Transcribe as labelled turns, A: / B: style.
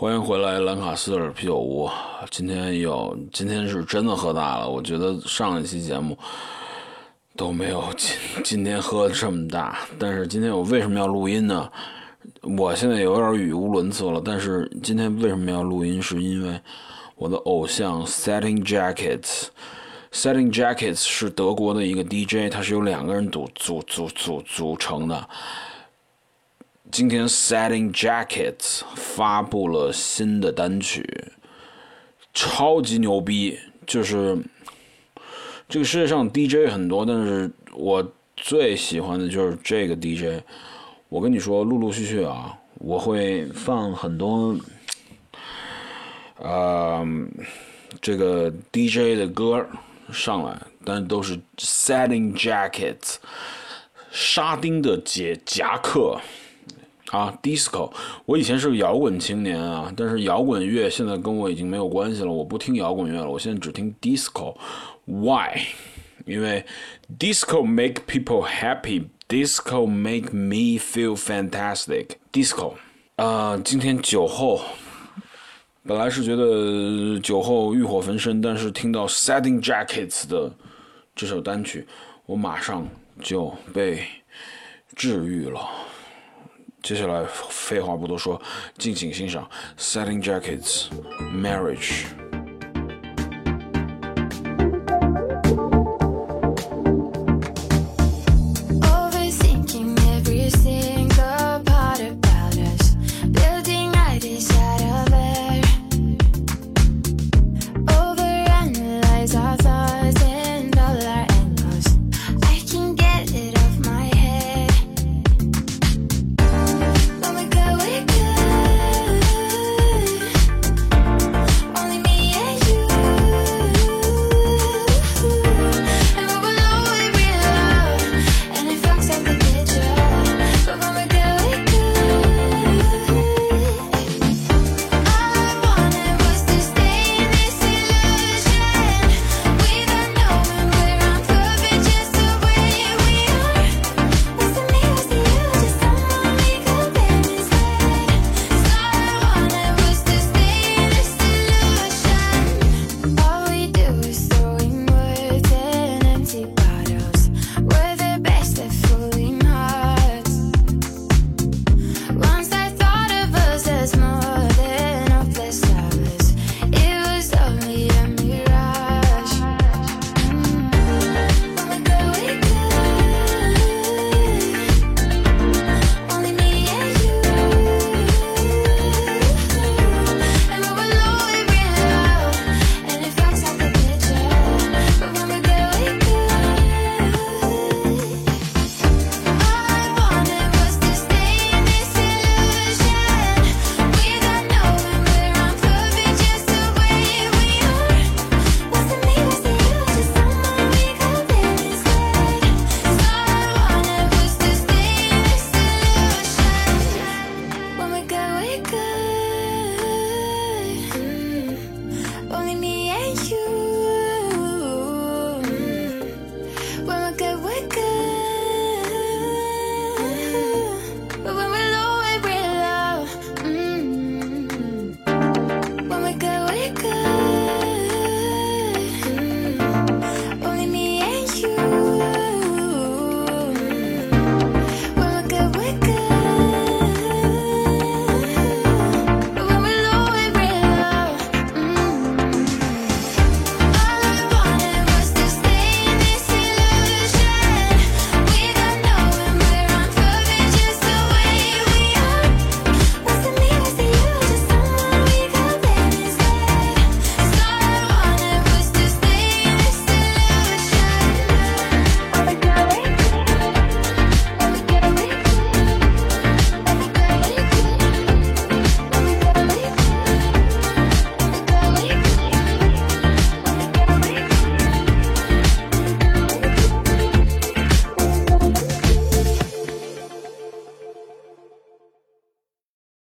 A: 欢迎回来，兰卡斯尔啤酒屋。今天有，今天是真的喝大了。我觉得上一期节目都没有今今天喝这么大。但是今天我为什么要录音呢？我现在有点语无伦次了。但是今天为什么要录音？是因为我的偶像 Setting Jackets，Setting Jackets 是德国的一个 DJ，他是由两个人组组组组组成的。今天 Setting Jackets 发布了新的单曲，超级牛逼！就是这个世界上 DJ 很多，但是我最喜欢的就是这个 DJ。我跟你说，陆陆续续啊，我会放很多，呃，这个 DJ 的歌上来，但都是 Setting Jackets 沙丁的杰夹克。啊，disco，我以前是个摇滚青年啊，但是摇滚乐现在跟我已经没有关系了，我不听摇滚乐了，我现在只听 disco。Why？因为 disco make people happy，disco make me feel fantastic。disco，啊，今天酒后，本来是觉得酒后欲火焚身，但是听到 Setting Jackets 的这首单曲，我马上就被治愈了。接下来废话不多说，敬请欣赏《Setting Jackets Marriage》。